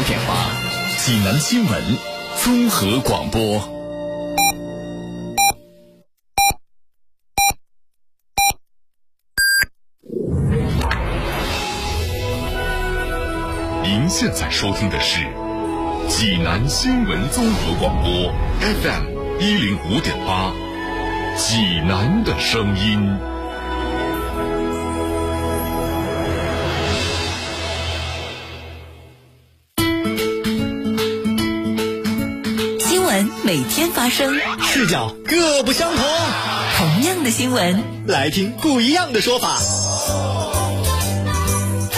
五点八，济南新闻综合广播。您现在收听的是济南新闻综合广播 FM 一零五点八，济南的声音。每天发生，视角各不相同。同样的新闻，来听不一样的说法。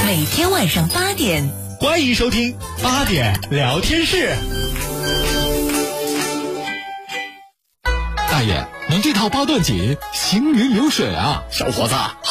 每天晚上八点，欢迎收听八点聊天室。大爷，您这套八段锦行云流水啊！小伙子，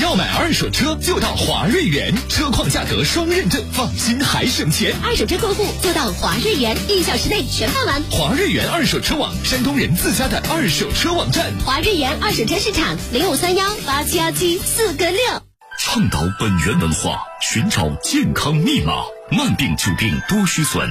要买二手车就到华瑞源，车况价格双认证，放心还省钱。二手车过户就到华瑞源，一小时内全办完。华瑞源二手车网，山东人自家的二手车网站。华瑞源二手车市场零五三幺八七幺七四个六。倡导本源文化，寻找健康密码，慢病久病多虚损。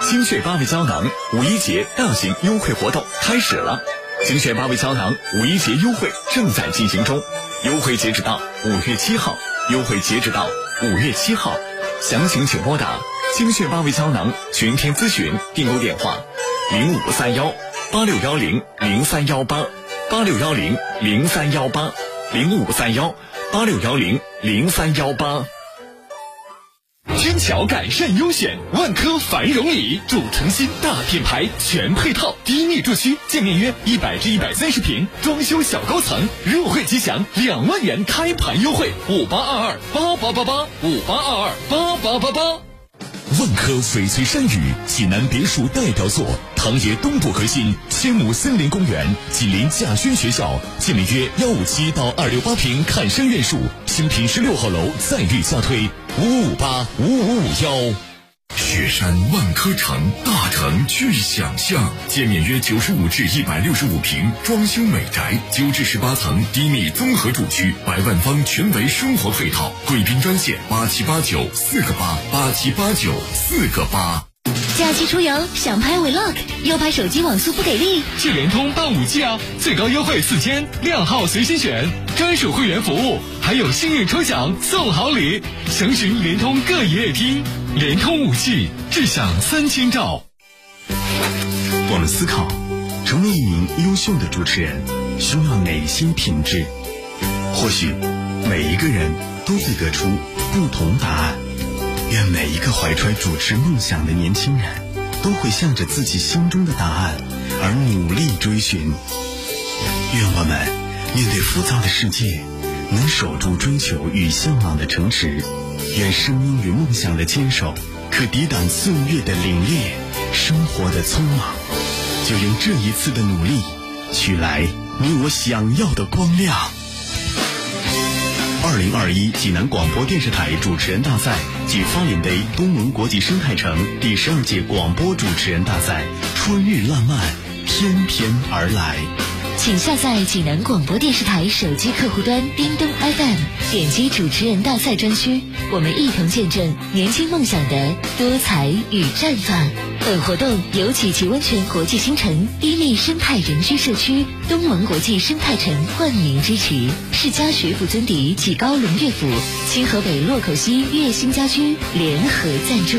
精血八味胶囊五一节大型优惠活动开始了，精血八味胶囊五一节优惠正在进行中，优惠截止到五月七号，优惠截止到五月七号，详情请拨打精血八味胶囊全天咨询订购电话零五三幺八六幺零零三幺八八六幺零零三幺八零五三幺八六幺零零三幺八。天桥改善优选，万科繁荣里主城新大品牌全配套，低密住区，建面约一百至一百三十平，装修小高层，入会即享两万元开盘优惠，五八二二八八八八，五八二二八八八八。万科翡翠山语济南别墅代表作，唐冶东部核心千亩森林公园，紧邻稼轩学校，建面约幺五七到二六八平看山院墅，新品十六号楼再遇加推，五五五八五五五幺。雪山万科城，大城具想象，建面约九十五至一百六十五平，装修美宅，九至十八层低密综合住区，百万方全维生活配套。贵宾专线八七八九四个八八七八九四个八。假期出游想拍 vlog，又怕手机网速不给力，去联通办五 G 啊，最高优惠四千，靓号随心选，专属会员服务，还有幸运抽奖送好礼，详询联通各营业厅。联通五 G，智享三千兆。我们思考，成为一名优秀的主持人需要哪些品质？或许每一个人都会得出不同答案。愿每一个怀揣主持梦想的年轻人，都会向着自己心中的答案而努力追寻。愿我们面对浮躁的世界，能守住追求与向往的城池。愿声音与梦想的坚守，可抵挡岁月的凛冽，生活的匆忙。就用这一次的努力，取来你我想要的光亮。二零二一济南广播电视台主持人大赛暨发脸 day 东盟国际生态城第十二届广播主持人大赛，春日烂漫，翩翩而来。请下载济南广播电视台手机客户端叮咚 FM，点击主持人大赛专区，我们一同见证年轻梦想的多彩与绽放。本活动由启奇温泉国际新城伊利生态人居社区东盟国际生态城冠名支持，世家学府尊邸济高龙悦府、清河北洛口西悦兴家居联合赞助。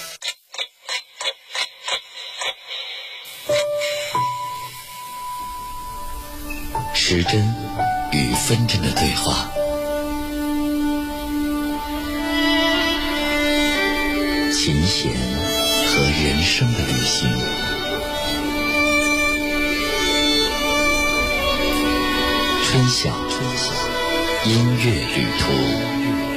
时针与分针的对话，琴弦和人生的旅行，春晓音乐旅途。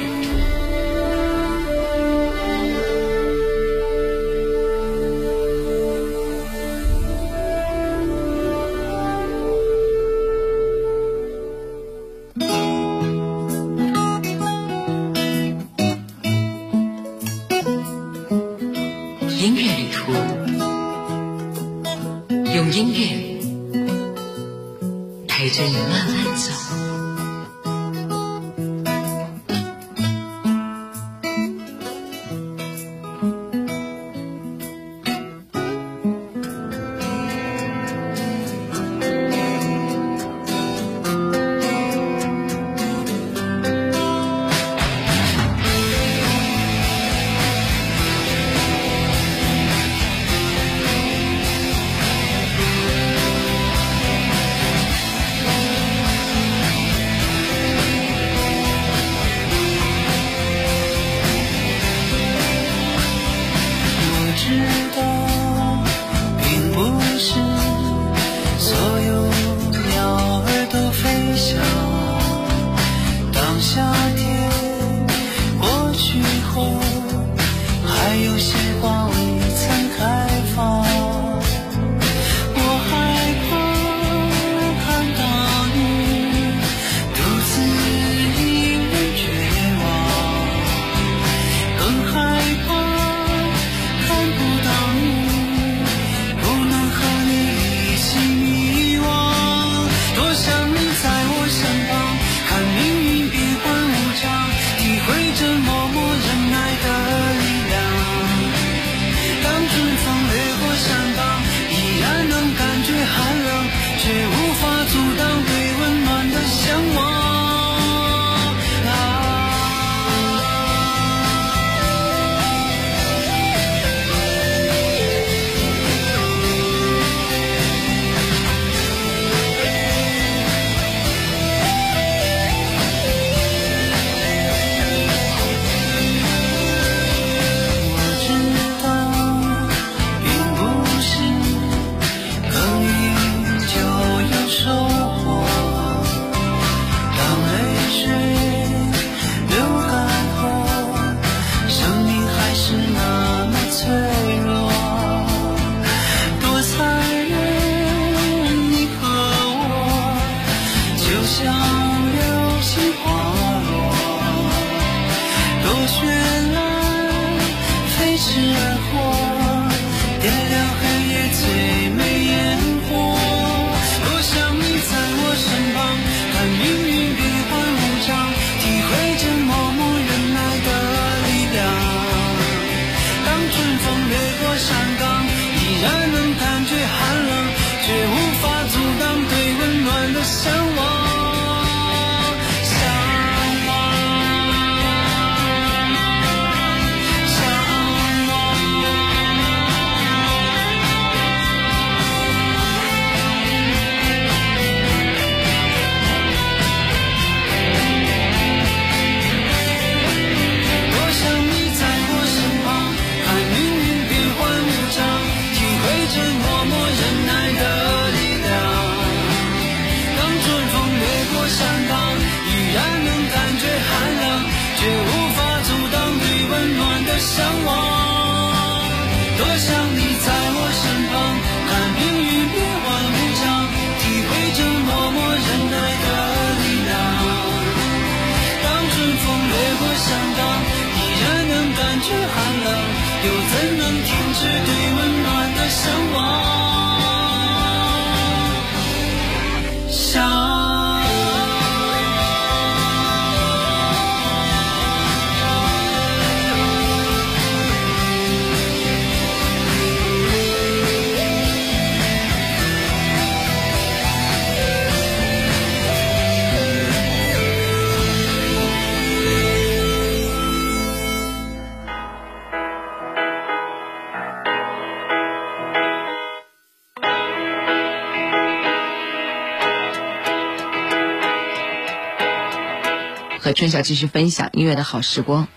春晓继续分享音乐的好时光。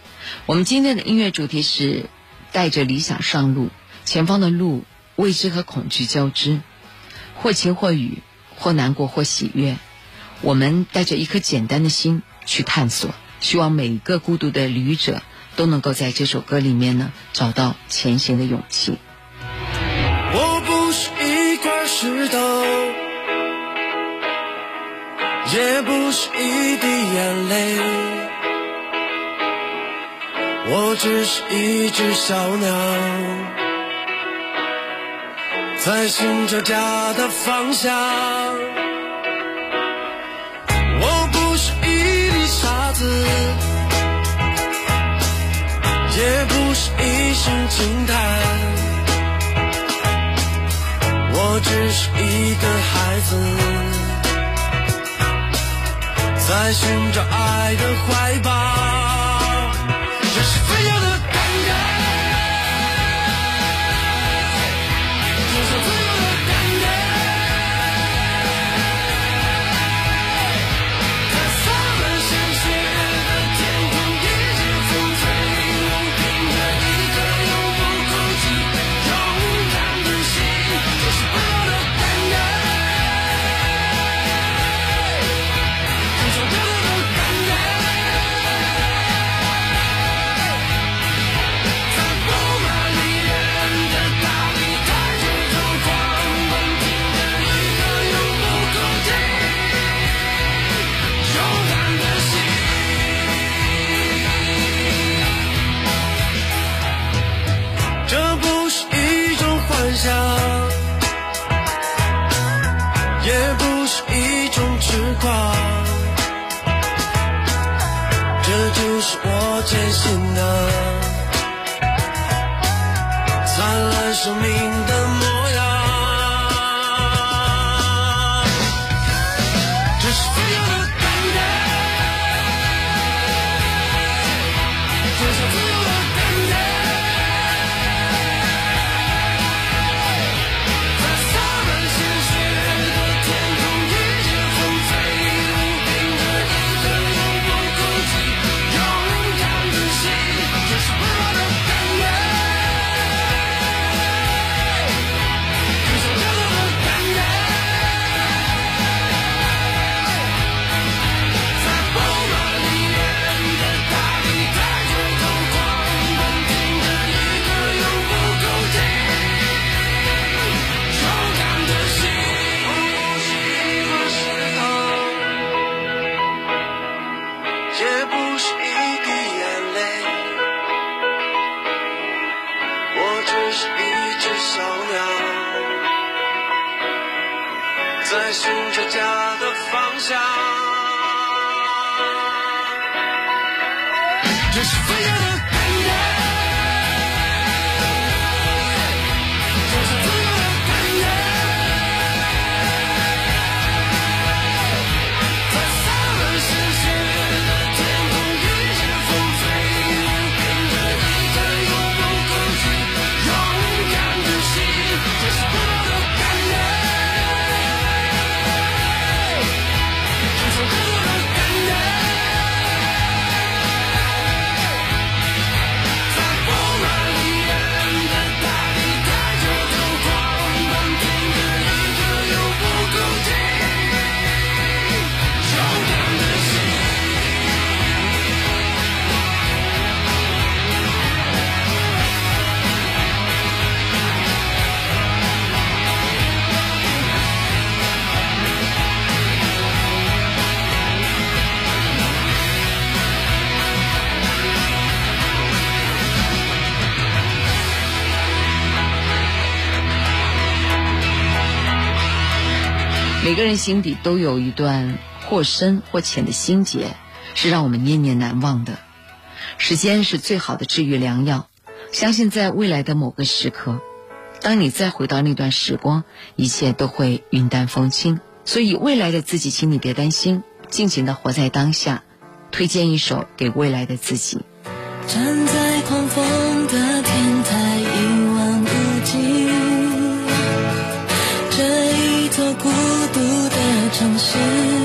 我们今天的音乐主题是带着理想上路，前方的路未知和恐惧交织，或晴或雨，或难过或喜悦。我们带着一颗简单的心去探索，希望每一个孤独的旅者都能够在这首歌里面呢找到前行的勇气。我不是一块石头，也不是一滴眼泪，我只是一只小鸟，在寻找家的方向。我不是一粒沙子也不是一声惊叹，我只是一个孩子，在寻找爱的怀抱，这是自由的感觉。每个人心底都有一段或深或浅的心结，是让我们念念难忘的。时间是最好的治愈良药，相信在未来的某个时刻，当你再回到那段时光，一切都会云淡风轻。所以，未来的自己，请你别担心，尽情的活在当下。推荐一首给未来的自己。站在狂风的天台，城市。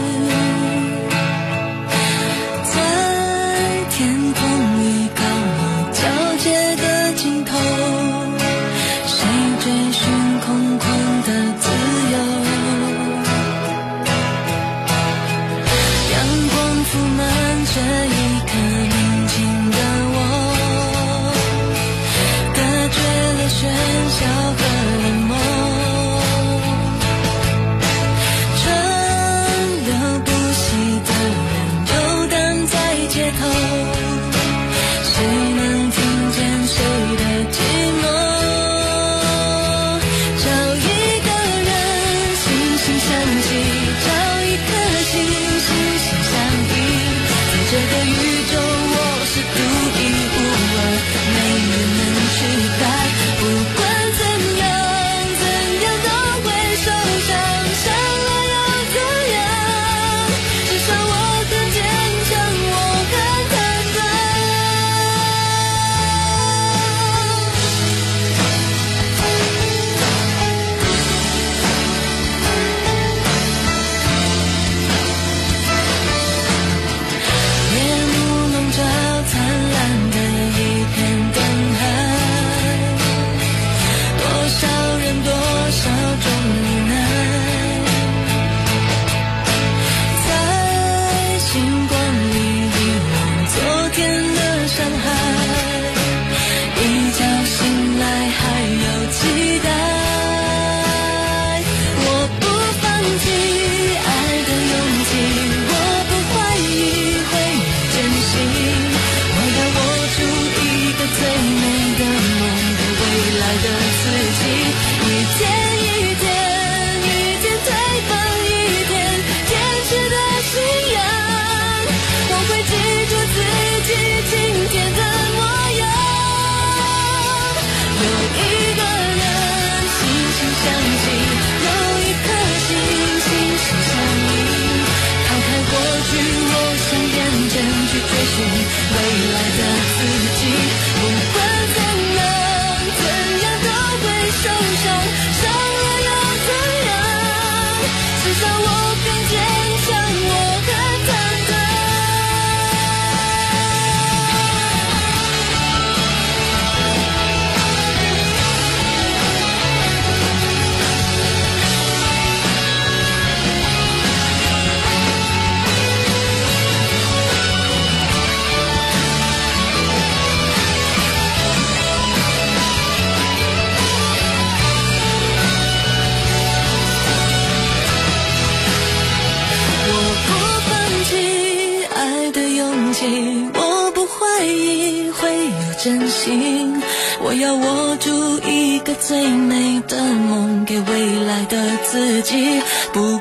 未来的自己。不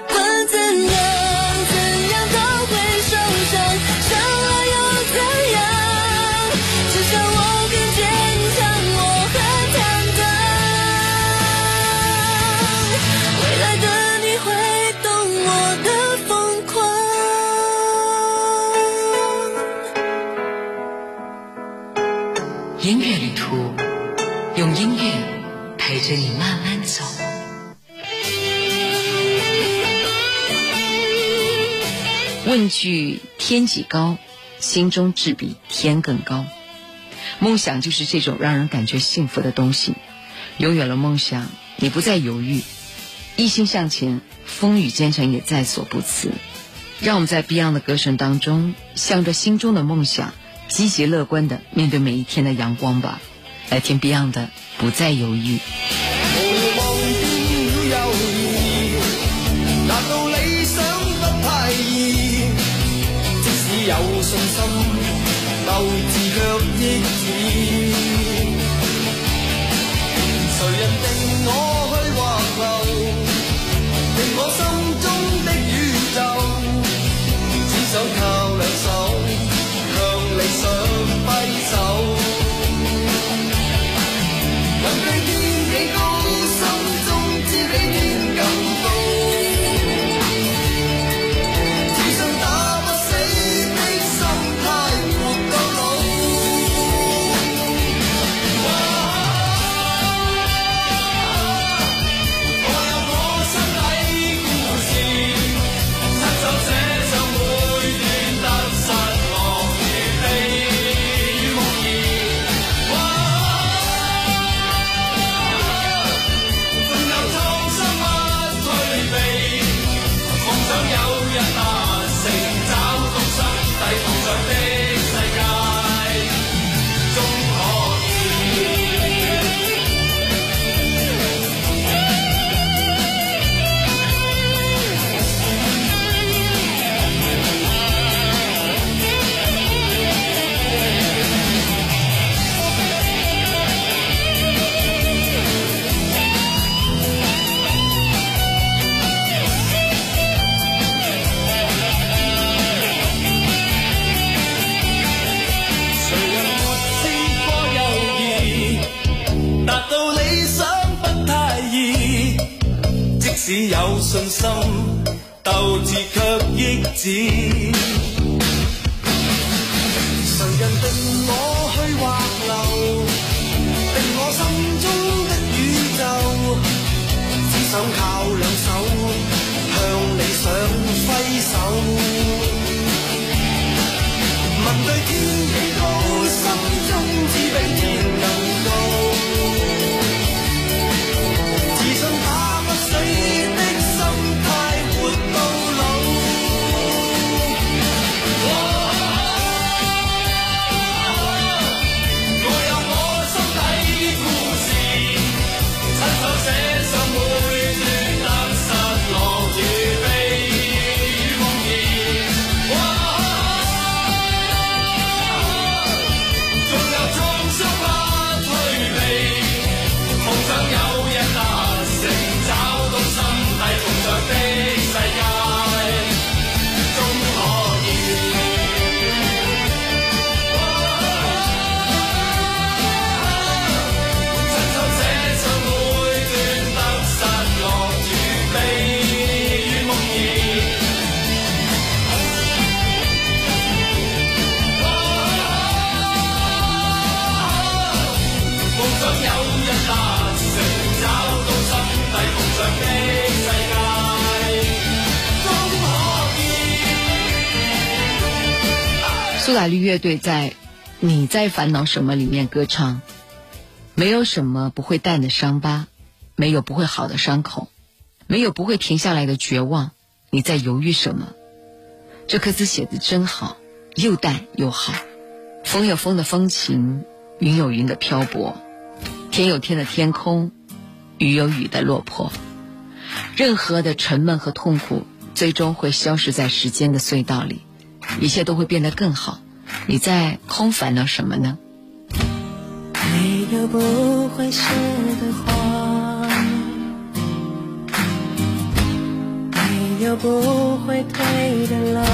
问句天几高，心中志比天更高。梦想就是这种让人感觉幸福的东西。拥有了梦想，你不再犹豫，一心向前，风雨兼程也在所不辞。让我们在 Beyond 的歌声当中，向着心中的梦想，积极乐观的面对每一天的阳光吧。来听 Beyond 的《不再犹豫》。some 却抑止蘇打綠樂隊在《你在烦恼什么》里面歌唱：没有什么不会淡的伤疤，没有不会好的伤口，没有不会停下来的绝望。你在犹豫什么？这歌詞寫得真好，又淡又好。风有风的风情，云有云的漂泊，天有天的天空，雨有雨的落魄。任何的沉闷和痛苦，最终会消失在时间的隧道里，一切都会变得更好。你在空烦恼什么呢？没有不会谢的花，没有不会退的浪，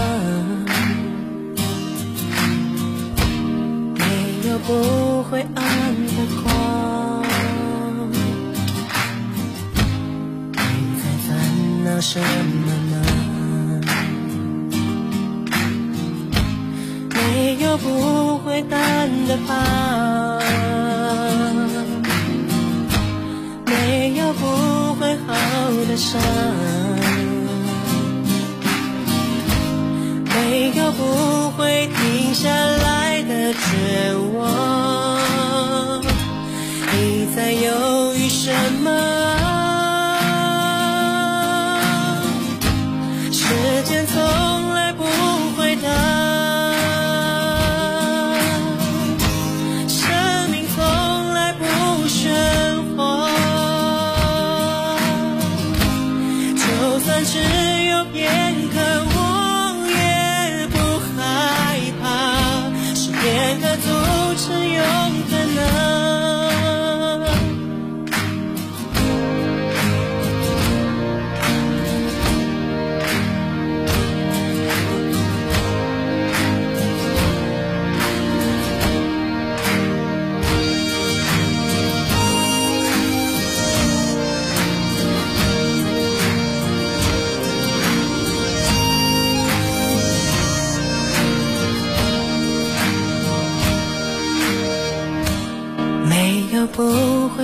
没有不会暗的光。你在烦恼什么没有不会淡的疤，没有不会好的伤，没有不会停下来的绝望。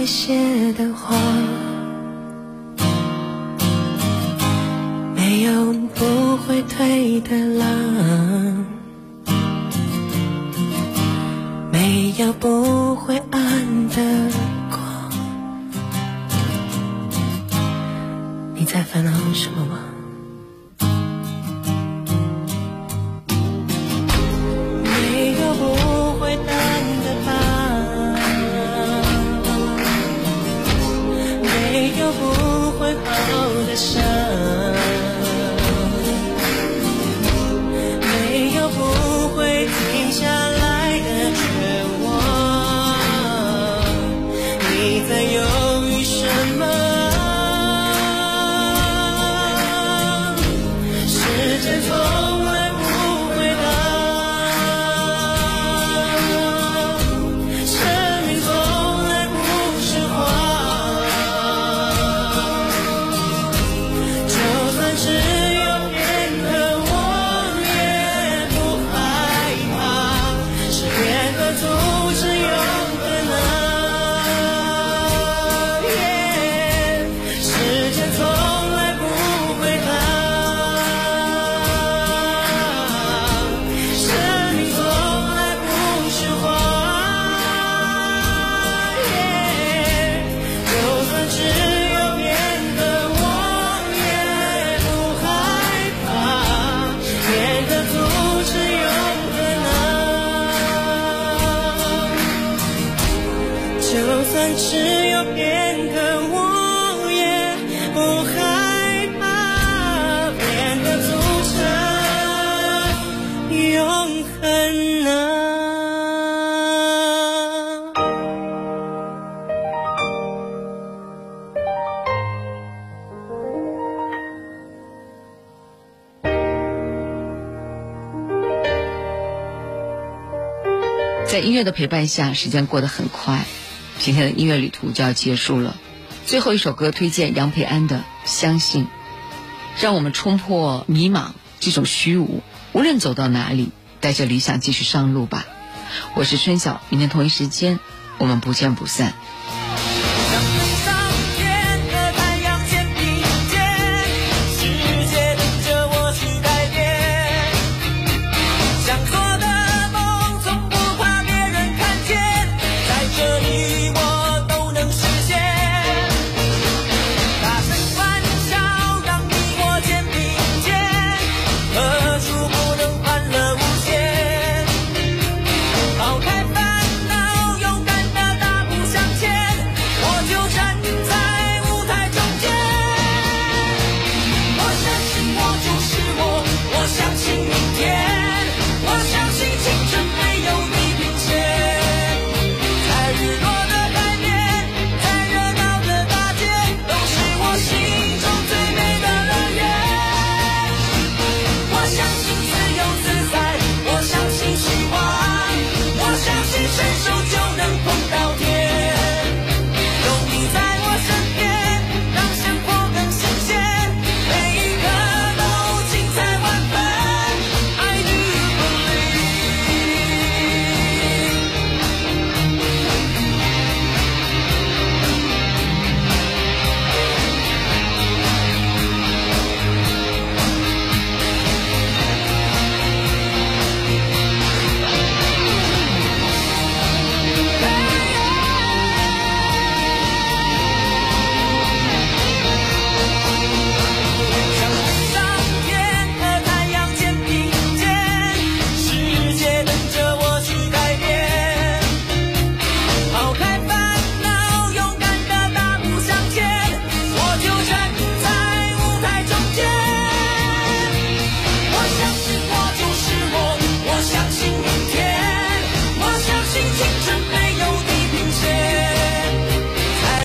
会谢的话，没有不会退的浪，没有不会暗的就算只有片刻，我也不害怕，片刻组成永恒呢。在音乐的陪伴下，时间过得很快，今天的音乐旅途就要结束了。最后一首歌推荐杨培安的《相信》，让我们冲破迷茫这种虚无，无论走到哪里，带着理想继续上路吧。我是春晓，明天同一时间，我们不见不散。